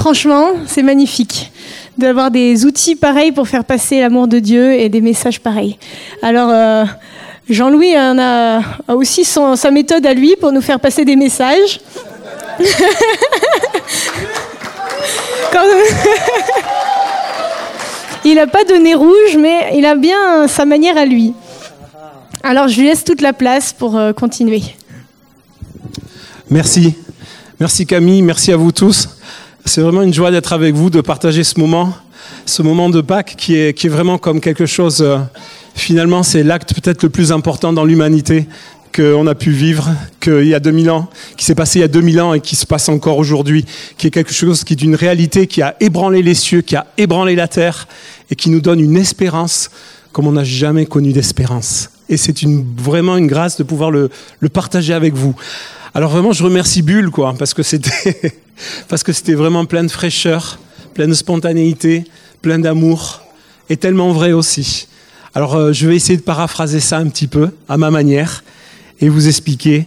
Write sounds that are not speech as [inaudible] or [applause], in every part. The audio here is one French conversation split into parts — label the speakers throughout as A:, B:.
A: franchement, c'est magnifique d'avoir des outils pareils pour faire passer l'amour de Dieu et des messages pareils. Alors, euh, Jean-Louis a, aussi sa méthode à lui pour nous faire passer des messages. [laughs] [laughs] il n'a pas de nez rouge, mais il a bien sa manière à lui. Alors je lui laisse toute la place pour euh, continuer.
B: Merci. Merci Camille, merci à vous tous. C'est vraiment une joie d'être avec vous, de partager ce moment, ce moment de Pâques qui est, qui est vraiment comme quelque chose, euh, finalement c'est l'acte peut-être le plus important dans l'humanité qu'on a pu vivre, qu'il y a 2000 ans, qui s'est passé il y a 2000 ans et qui se passe encore aujourd'hui, qui est quelque chose qui est d'une réalité qui a ébranlé les cieux, qui a ébranlé la terre et qui nous donne une espérance comme on n'a jamais connu d'espérance. Et c'est une, vraiment une grâce de pouvoir le, le, partager avec vous. Alors vraiment, je remercie Bulle, quoi, parce que c'était, [laughs] parce que c'était vraiment plein de fraîcheur, plein de spontanéité, plein d'amour, et tellement vrai aussi. Alors, euh, je vais essayer de paraphraser ça un petit peu, à ma manière et vous expliquer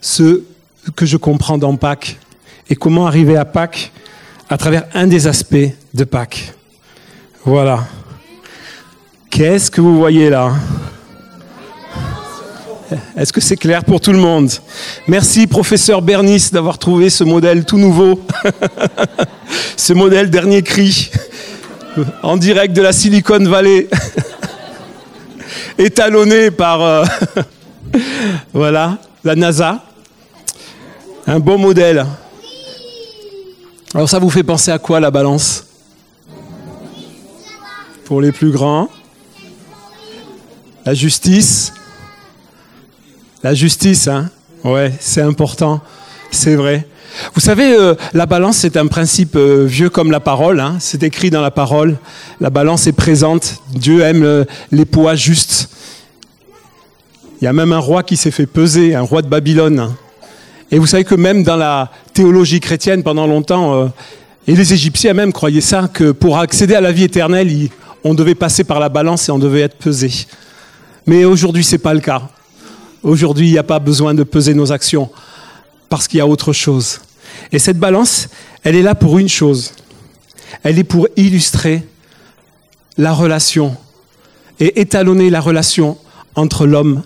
B: ce que je comprends dans Pâques et comment arriver à Pâques à travers un des aspects de Pâques. Voilà. Qu'est-ce que vous voyez là? Est-ce que c'est clair pour tout le monde? Merci professeur Bernice d'avoir trouvé ce modèle tout nouveau, [laughs] ce modèle dernier cri, en direct de la Silicon Valley, [laughs] étalonné par... Euh, [laughs] voilà, la NASA. Un bon modèle. Alors ça vous fait penser à quoi la balance? Pour les plus grands? La justice? La justice, hein Ouais, c'est important, c'est vrai. Vous savez, euh, la balance, c'est un principe euh, vieux comme la parole. Hein. c'est écrit dans la parole. La balance est présente. Dieu aime euh, les poids justes. Il y a même un roi qui s'est fait peser, un roi de Babylone. Et vous savez que même dans la théologie chrétienne, pendant longtemps, euh, et les Égyptiens même croyaient ça, que pour accéder à la vie éternelle, on devait passer par la balance et on devait être pesé. Mais aujourd'hui, ce n'est pas le cas. Aujourd'hui, il n'y a pas besoin de peser nos actions, parce qu'il y a autre chose. Et cette balance, elle est là pour une chose. Elle est pour illustrer la relation et étalonner la relation entre l'homme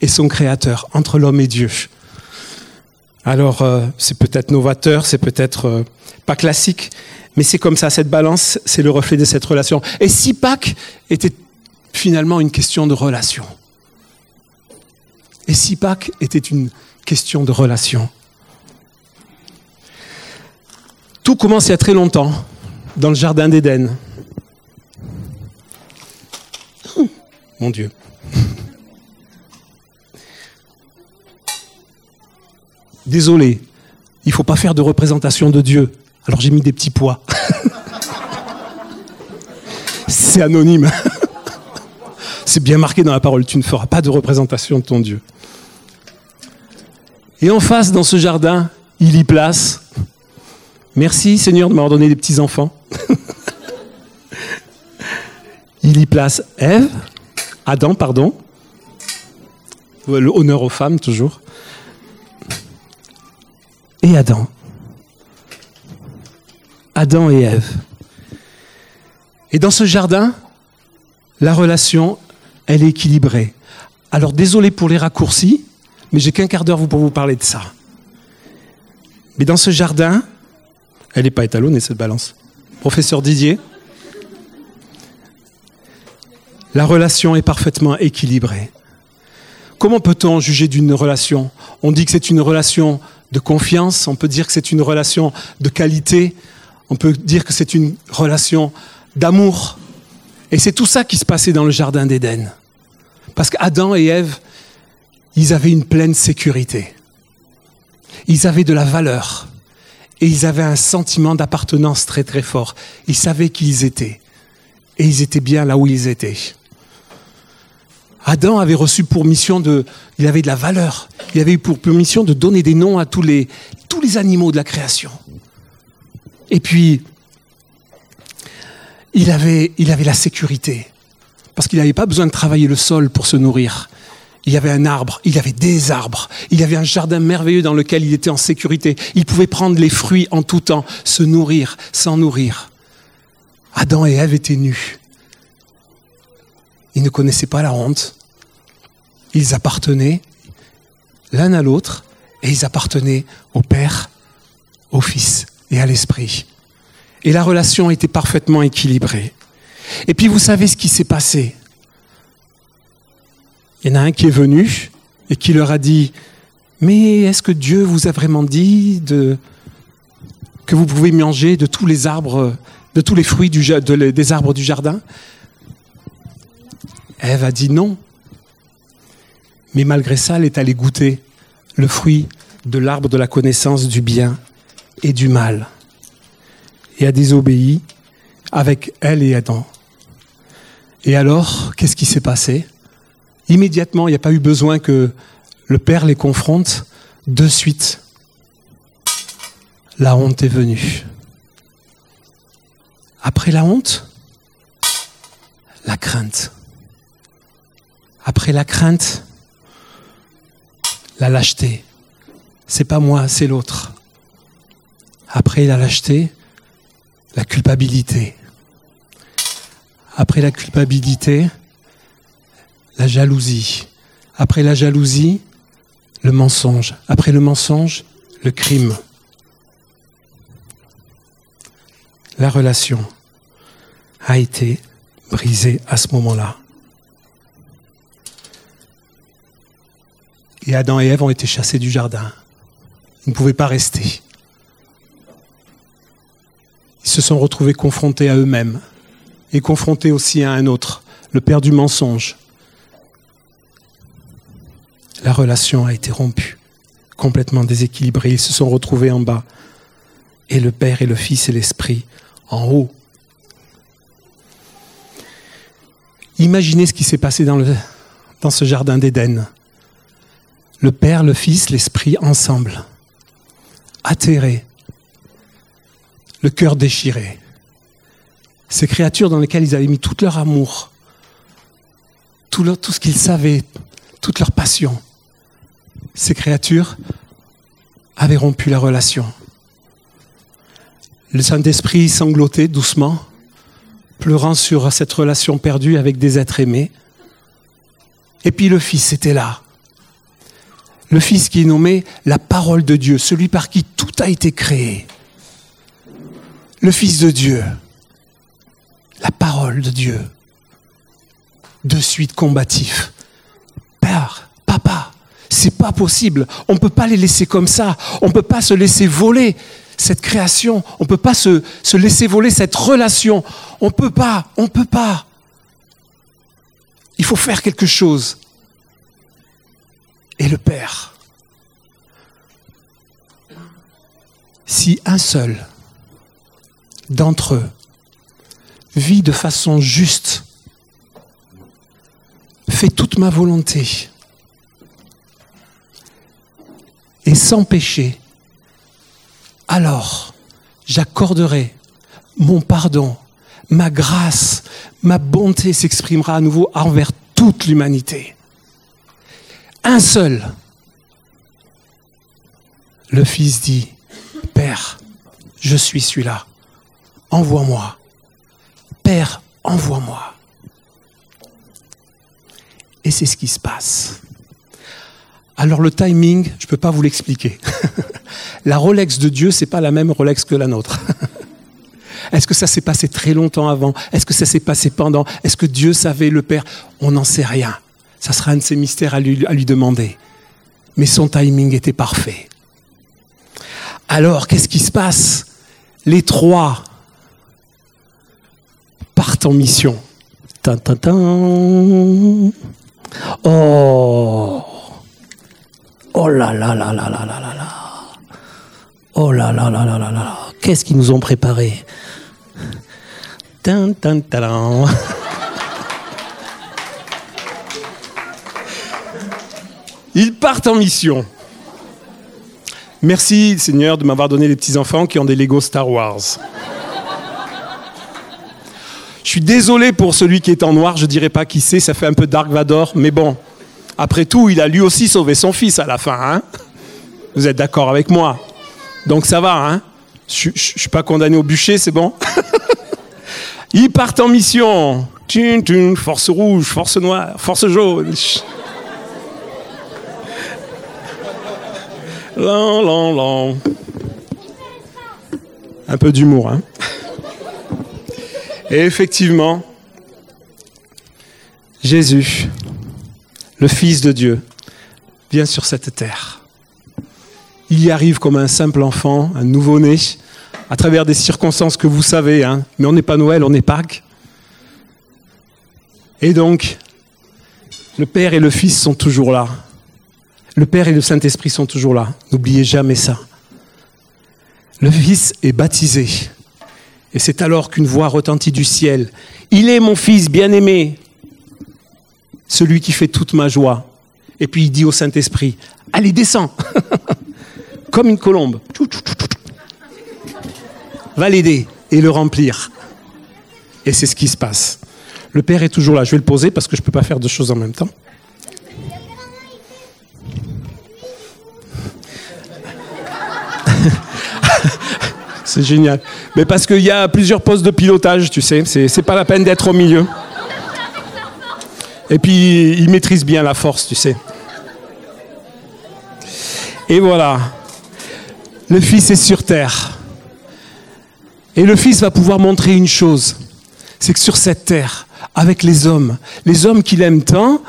B: et son créateur, entre l'homme et Dieu. Alors, euh, c'est peut-être novateur, c'est peut-être euh, pas classique, mais c'est comme ça, cette balance, c'est le reflet de cette relation. Et si Pâques était finalement une question de relation? Et si Pâques était une question de relation? Tout commence il y a très longtemps, dans le Jardin d'Éden. Mon Dieu. désolé, il ne faut pas faire de représentation de Dieu. Alors j'ai mis des petits pois. [laughs] C'est anonyme. [laughs] C'est bien marqué dans la parole, tu ne feras pas de représentation de ton Dieu. Et en face, dans ce jardin, il y place. Merci Seigneur de m'avoir donné des petits-enfants. [laughs] il y place Ève, Adam, pardon. Honneur aux femmes, toujours et Adam. Adam et Ève. Et dans ce jardin, la relation, elle est équilibrée. Alors désolé pour les raccourcis, mais j'ai qu'un quart d'heure pour vous parler de ça. Mais dans ce jardin, elle n'est pas étalonnée cette balance. Professeur Didier, la relation est parfaitement équilibrée. Comment peut-on juger d'une relation? On dit que c'est une relation de confiance, on peut dire que c'est une relation de qualité, on peut dire que c'est une relation d'amour. Et c'est tout ça qui se passait dans le Jardin d'Éden. Parce qu'Adam et Ève, ils avaient une pleine sécurité. Ils avaient de la valeur. Et ils avaient un sentiment d'appartenance très très fort. Ils savaient qui ils étaient. Et ils étaient bien là où ils étaient. Adam avait reçu pour mission de, il avait de la valeur. Il avait eu pour mission de donner des noms à tous les, animaux de la création. Et puis, il avait la sécurité. Parce qu'il n'avait pas besoin de travailler le sol pour se nourrir. Il y avait un arbre, il y avait des arbres, il y avait un jardin merveilleux dans lequel il était en sécurité. Il pouvait prendre les fruits en tout temps, se nourrir, s'en nourrir. Adam et Ève étaient nus. Ils ne connaissaient pas la honte. Ils appartenaient l'un à l'autre et ils appartenaient au Père, au Fils et à l'Esprit. Et la relation était parfaitement équilibrée. Et puis vous savez ce qui s'est passé? Il y en a un qui est venu et qui leur a dit, mais est-ce que Dieu vous a vraiment dit que vous pouvez manger de tous les arbres, de tous les fruits des arbres du jardin? Ève a dit non. Mais malgré ça, elle est allée goûter le fruit de l'arbre de la connaissance du bien et du mal. Et a désobéi avec elle et Adam. Et alors, qu'est-ce qui s'est passé? Immédiatement, il n'y a pas eu besoin que le Père les confronte. De suite, la honte est venue. Après la honte, la crainte. Après la crainte, la lâcheté. C'est pas moi, c'est l'autre. Après la lâcheté, la culpabilité. Après la culpabilité, la jalousie. Après la jalousie, le mensonge. Après le mensonge, le crime. La relation a été brisée à ce moment-là. Et Adam et Ève ont été chassés du jardin. Ils ne pouvaient pas rester. Ils se sont retrouvés confrontés à eux-mêmes et confrontés aussi à un autre, le père du mensonge. La relation a été rompue, complètement déséquilibrée. Ils se sont retrouvés en bas. Et le Père et le Fils et l'Esprit en haut. Imaginez ce qui s'est passé dans, ce jardin d'Éden. Le Père, le Fils, l'Esprit ensemble, atterrés, le cœur déchiré. Ces créatures dans lesquelles ils avaient mis tout leur amour, tout ce qu'ils savaient, toute leur passion. Ces créatures avaient rompu la relation. Le Saint-Esprit sanglotait doucement, pleurant sur cette relation perdue avec des êtres aimés. Et puis le Fils était là. Le Fils qui est nommé la parole de Dieu, celui par qui tout a été créé le Fils de Dieu, la parole de Dieu, de suite combatif. C'est pas possible. On ne peut pas les laisser comme ça. On ne peut pas se laisser voler cette création. On ne peut pas se, se, laisser voler cette relation. On ne peut pas, on ne peut pas. Il faut faire quelque chose. Et le Père, si un seul d'entre eux vit de façon juste, fait toute ma volonté et sans péché, alors j'accorderai mon pardon, ma grâce, ma bonté s'exprimera à nouveau envers toute l'humanité. Un seul. Le Fils dit, Père, je suis celui-là envoie-moi. Père, envoie-moi. Et c'est ce qui se passe. Alors le timing, je ne peux pas vous l'expliquer. [laughs] la Rolex de Dieu, c'est pas la même Rolex que la nôtre. [laughs] Est-ce que ça s'est passé très longtemps avant? Est-ce que ça s'est passé pendant? Est-ce que Dieu savait le Père? On n'en sait rien. Ça sera un de ses mystères à lui, demander. Mais son timing était parfait. Alors, qu'est-ce qui se passe? Les trois partent en mission. Oh Oh là là là là là là là là Oh là là là là là là Qu'est-ce qu'ils nous ont préparé Ils partent en mission. Merci Seigneur de m'avoir donné les petits enfants qui ont des Lego Star Wars. Je suis désolé pour celui qui est en noir, je dirais pas qui c'est, ça fait un peu Dark Vador, mais bon, Après tout, il a lui aussi sauvé son fils à la fin. Hein Vous êtes d'accord avec moi? Donc ça va, hein Je ne suis pas condamné au bûcher, c'est bon? [laughs] Ils partent en mission. force rouge, force noire, force jaune. Un peu d'humour, hein. Et effectivement, Jésus, le Fils de Dieu, vient sur cette terre. Il y arrive comme un simple enfant, un nouveau-né, à travers des circonstances que vous savez, hein. mais on n'est pas Noël, on est Pâques. Et donc, le Père et le Fils sont toujours là. Le Père et le Saint-Esprit sont toujours là. N'oubliez jamais ça. Le Fils est baptisé. Et c'est alors qu'une voix retentit du ciel. Il est mon Fils bien-aimé, celui qui fait toute ma joie. Et puis il dit au Saint-Esprit, allez, descends, [laughs] comme une colombe. Va l'aider et le remplir. Et c'est ce qui se passe. Le Père est toujours là. Je vais le poser parce que je ne peux pas faire deux choses en même temps. [laughs] C'est génial. Mais parce qu'il y a plusieurs postes de pilotage, tu sais. C'est pas la peine d'être au milieu. Et puis, il maîtrise bien la force, tu sais. Et voilà. Le Fils est sur terre. Et le Fils va pouvoir montrer une chose. C'est que sur cette terre, avec les hommes, les hommes qu'il aime tant,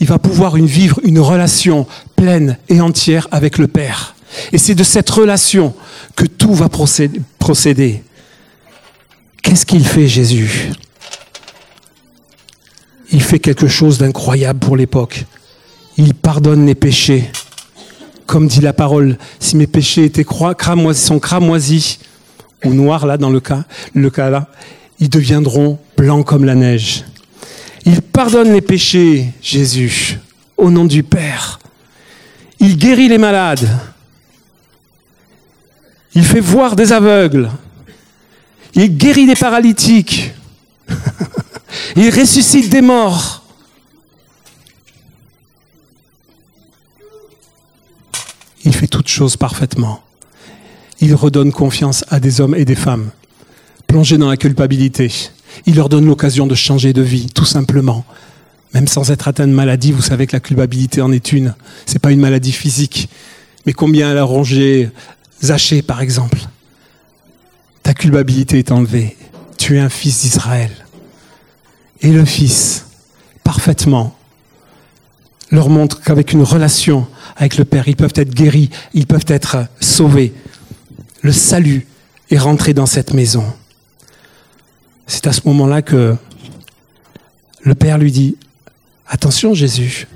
B: il va pouvoir vivre une relation pleine et entière avec le Père. Et c'est de cette relation que tout va procéder. Qu'est-ce qu'il fait Jésus? Il fait quelque chose d'incroyable pour l'époque. Il pardonne les péchés. Comme dit la parole, si mes péchés étaient cramoisis, sont cramoisis ou noirs là dans le cas, le cas là, ils deviendront blancs comme la neige. Il pardonne les péchés, Jésus, au nom du Père. Il guérit les malades. Il fait voir des aveugles. Il guérit des paralytiques. [laughs] Il ressuscite des morts. Il fait toutes choses parfaitement. Il redonne confiance à des hommes et des femmes plongés dans la culpabilité. Il leur donne l'occasion de changer de vie, tout simplement. Même sans être atteint de maladie, vous savez que la culpabilité en est une. C'est pas une maladie physique. Mais combien elle a rongé Zaché, par exemple, ta culpabilité est enlevée. Tu es un fils d'Israël. Et le fils, parfaitement, leur montre qu'avec une relation avec le Père, ils peuvent être guéris, ils peuvent être sauvés. Le salut est rentré dans cette maison. C'est à ce moment-là que le Père lui dit, attention Jésus,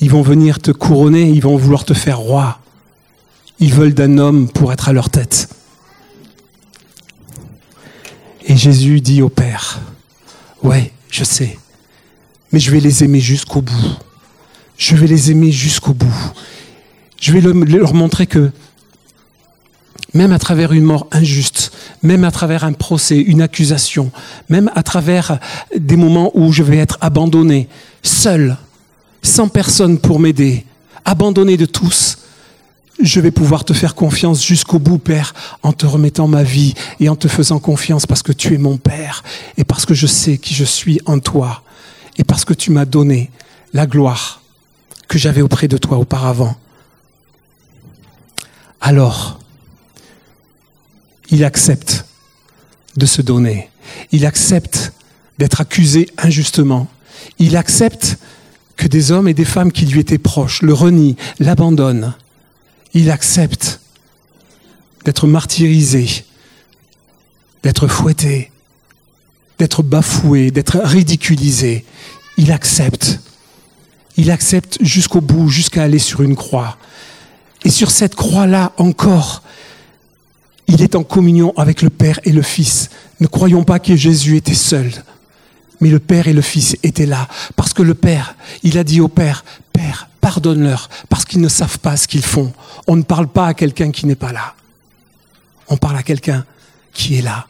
B: ils vont venir te couronner, ils vont vouloir te faire roi. Ils veulent d'un homme pour être à leur tête. Et Jésus dit au Père, ouais, je sais, mais je vais les aimer jusqu'au bout. Je vais les aimer jusqu'au bout. Je vais leur montrer que même à travers une mort injuste, même à travers un procès, une accusation, même à travers des moments où je vais être abandonné, seul, sans personne pour m'aider, abandonné de tous, je vais pouvoir te faire confiance jusqu'au bout, Père, en te remettant ma vie et en te faisant confiance parce que tu es mon Père et parce que je sais qui je suis en toi et parce que tu m'as donné la gloire que j'avais auprès de toi auparavant. Alors, il accepte de se donner. Il accepte d'être accusé injustement. Il accepte que des hommes et des femmes qui lui étaient proches le renient, l'abandonnent il accepte d'être martyrisé, d'être fouetté, d'être bafoué, d'être ridiculisé. Il accepte. Il accepte jusqu'au bout, jusqu'à aller sur une croix. Et sur cette croix-là encore, il est en communion avec le Père et le Fils. Ne croyons pas que Jésus était seul, mais le Père et le Fils étaient là. Parce que le Père, il a dit au Père, Père, pardonne-leur, parce qu'ils ne savent pas ce qu'ils font. On ne parle pas à quelqu'un qui n'est pas là. On parle à quelqu'un qui est là.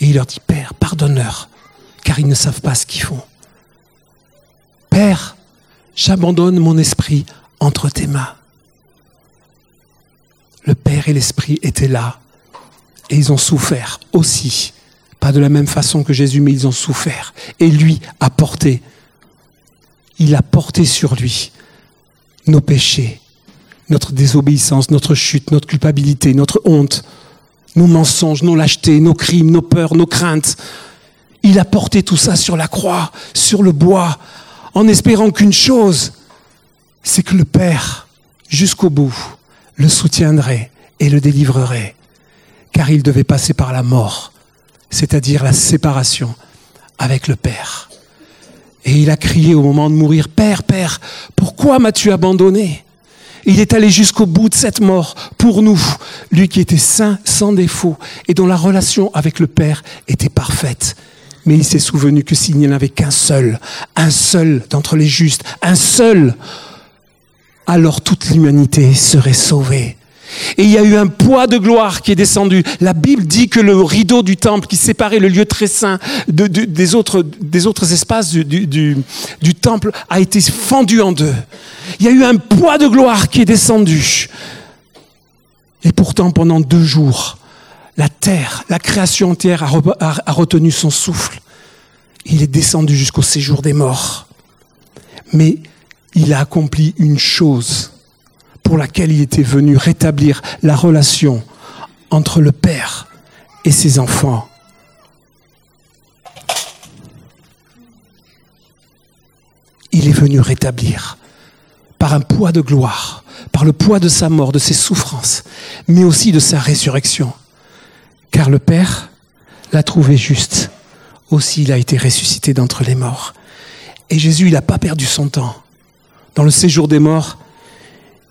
B: Et il leur dit, Père, pardonne-leur, car ils ne savent pas ce qu'ils font. Père, j'abandonne mon esprit entre tes mains. Le Père et l'Esprit étaient là et ils ont souffert aussi. Pas de la même façon que Jésus, mais ils ont souffert. Et lui a porté, il a porté sur lui nos péchés, notre désobéissance, notre chute, notre culpabilité, notre honte, nos mensonges, nos lâchetés, nos crimes, nos peurs, nos craintes. Il a porté tout ça sur la croix, sur le bois, en espérant qu'une chose, c'est que le Père, jusqu'au bout, le soutiendrait et le délivrerait, car il devait passer par la mort, c'est-à-dire la séparation avec le Père. Et il a crié au moment de mourir, Père, Père, pourquoi m'as-tu abandonné? Il est allé jusqu'au bout de cette mort pour nous, lui qui était saint, sans défaut, et dont la relation avec le Père était parfaite. Mais il s'est souvenu que s'il n'y en avait qu'un seul, un seul d'entre les justes, un seul, alors toute l'humanité serait sauvée. Et il y a eu un poids de gloire qui est descendu. La Bible dit que le rideau du temple qui séparait le lieu très saint des, autres, espaces du temple a été fendu en deux. Il y a eu un poids de gloire qui est descendu. Et pourtant, pendant deux jours, la terre, la création entière a retenu son souffle. Il est descendu jusqu'au séjour des morts. Mais il a accompli une chose pour laquelle il était venu rétablir la relation entre le Père et ses enfants. Il est venu rétablir par un poids de gloire, par le poids de sa mort, de ses souffrances, mais aussi de sa résurrection. Car le Père l'a trouvé juste. Aussi, il a été ressuscité d'entre les morts. Et Jésus, il n'a pas perdu son temps. Dans le séjour des morts,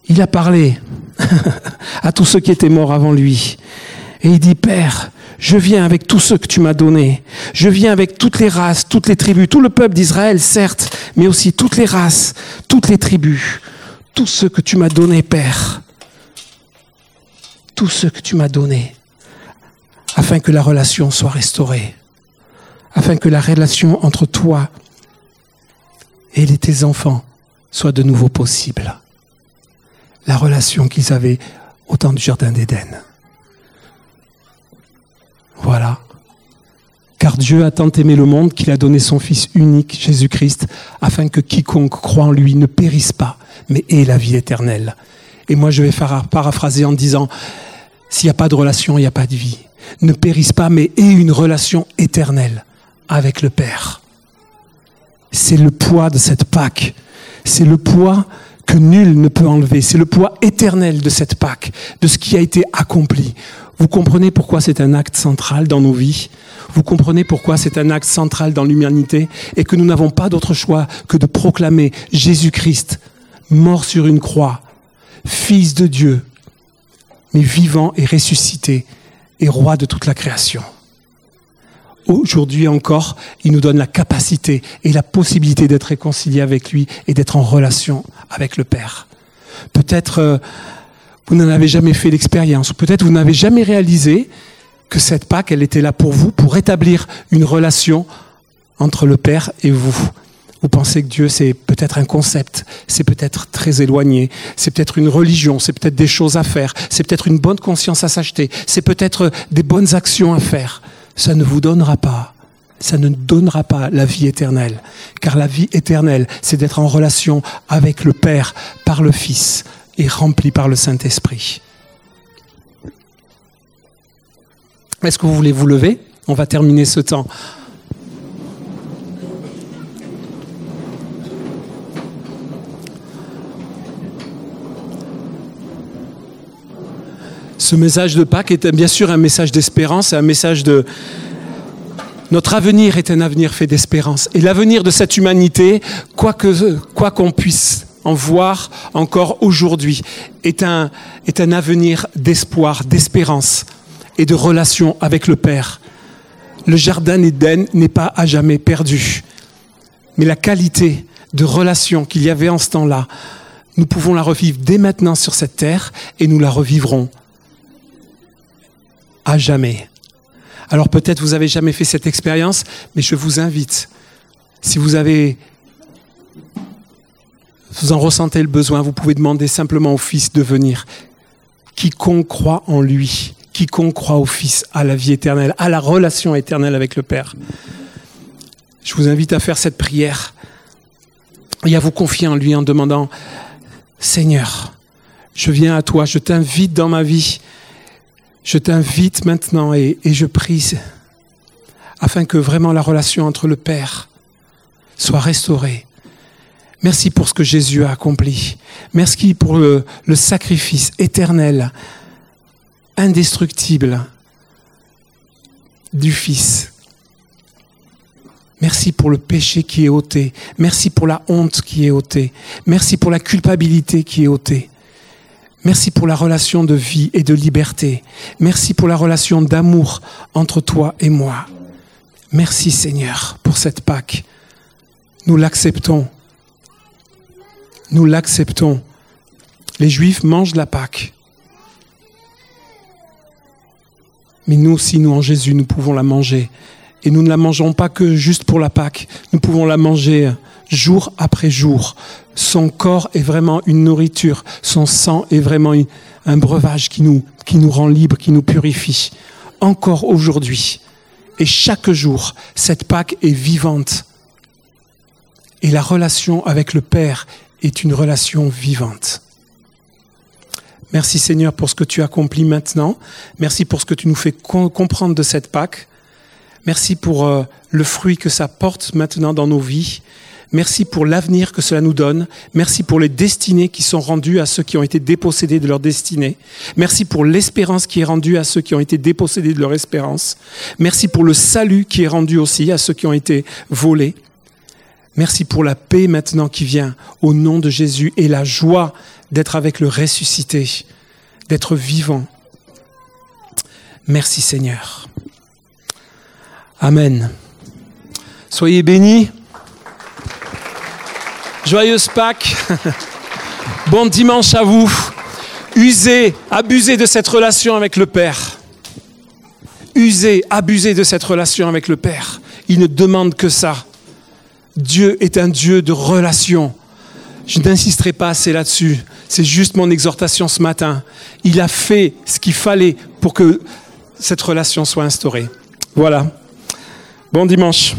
B: il a parlé [laughs] à tous ceux qui étaient morts avant lui. Et il dit, Père, je viens avec tous ceux que tu m'as donnés. Je viens avec toutes les races, toutes les tribus, tout le peuple d'Israël, certes, mais aussi toutes les races, toutes les tribus, tous ceux que tu m'as donnés, Père. Tous ceux que tu m'as donnés, afin que la relation soit restaurée, afin que la relation entre toi et tes enfants soit de nouveau possible la relation qu'ils avaient au temps du Jardin d'Éden. Voilà. Car Dieu a tant aimé le monde qu'il a donné son Fils unique, Jésus-Christ, afin que quiconque croit en lui ne périsse pas, mais ait la vie éternelle. Et moi, je vais paraphraser en disant, s'il n'y a pas de relation, il n'y a pas de vie. Ne périsse pas, mais ait une relation éternelle avec le Père. C'est le poids de cette Pâque. C'est le poids que nul ne peut enlever. C'est le poids éternel de cette Pâque, de ce qui a été accompli. Vous comprenez pourquoi c'est un acte central dans nos vies? Vous comprenez pourquoi c'est un acte central dans l'humanité et que nous n'avons pas d'autre choix que de proclamer Jésus-Christ, mort sur une croix, Fils de Dieu, mais vivant et ressuscité et roi de toute la création aujourd'hui encore, il nous donne la capacité et la possibilité d'être réconcilié avec lui et d'être en relation avec le Père. Peut-être euh, vous n'en avez jamais fait l'expérience, peut-être vous n'avez jamais réalisé que cette Pâque, elle était là pour vous, pour établir une relation entre le Père et vous. Vous pensez que Dieu, c'est peut-être un concept, c'est peut-être très éloigné, c'est peut-être une religion, c'est peut-être des choses à faire, c'est peut-être une bonne conscience à s'acheter, c'est peut-être des bonnes actions à faire ça ne vous donnera pas, ça ne donnera pas la vie éternelle. Car la vie éternelle, c'est d'être en relation avec le Père par le Fils et rempli par le Saint-Esprit. Est-ce que vous voulez vous lever? On va terminer ce temps. ce message de Pâques est bien sûr un message d'espérance, un message de... Notre avenir est un avenir fait d'espérance. Et l'avenir de cette humanité, quoi qu'on puisse en voir encore aujourd'hui, est un, est un avenir d'espoir, d'espérance et de relation avec le Père. Le jardin d'Éden n'est pas à jamais perdu. Mais la qualité de relation qu'il y avait en ce temps-là, nous pouvons la revivre dès maintenant sur cette terre et nous la revivrons à jamais. Alors peut-être vous avez jamais fait cette expérience, mais je vous invite, si vous avez vous en ressentez le besoin, vous pouvez demander simplement au Fils de venir. Quiconque croit en lui, quiconque croit au Fils, à la vie éternelle, à la relation éternelle avec le Père. Je vous invite à faire cette prière et à vous confier en lui en demandant, Seigneur, je viens à toi, je t'invite dans ma vie, je t'invite maintenant et, je prie afin que vraiment la relation entre le Père soit restaurée. Merci pour ce que Jésus a accompli. Merci pour le, le sacrifice éternel, indestructible du Fils. Merci pour le péché qui est ôté. Merci pour la honte qui est ôtée. Merci pour la culpabilité qui est ôtée. Merci pour la relation de vie et de liberté. Merci pour la relation d'amour entre toi et moi. Merci Seigneur pour cette Pâque. Nous l'acceptons. Nous l'acceptons. Les Juifs mangent la Pâque. Mais nous aussi, nous en Jésus, nous pouvons la manger. Et nous ne la mangeons pas que juste pour la Pâque. Nous pouvons la manger jour après jour. Son corps est vraiment une nourriture. Son sang est vraiment un breuvage qui nous, rend libres, qui nous purifie. Encore aujourd'hui. Et chaque jour, cette Pâque est vivante. Et la relation avec le Père est une relation vivante. Merci Seigneur pour ce que tu accomplis maintenant. Merci pour ce que tu nous fais comprendre de cette Pâque. Merci pour euh, le fruit que ça porte maintenant dans nos vies. Merci pour l'avenir que cela nous donne. Merci pour les destinées qui sont rendues à ceux qui ont été dépossédés de leur destinée. Merci pour l'espérance qui est rendue à ceux qui ont été dépossédés de leur espérance. Merci pour le salut qui est rendu aussi à ceux qui ont été volés. Merci pour la paix maintenant qui vient au nom de Jésus et la joie d'être avec le ressuscité, d'être vivant. Merci Seigneur. Amen. Soyez bénis. Joyeuse Pâques. [laughs] Bon dimanche à vous. Usez, abusez de cette relation avec le Père. Usez, abusez de cette relation avec le Père. Il ne demande que ça. Dieu est un Dieu de relation. Je n'insisterai pas assez là-dessus. C'est juste mon exhortation ce matin. Il a fait ce qu'il fallait pour que cette relation soit instaurée. Voilà. Bon dimanche.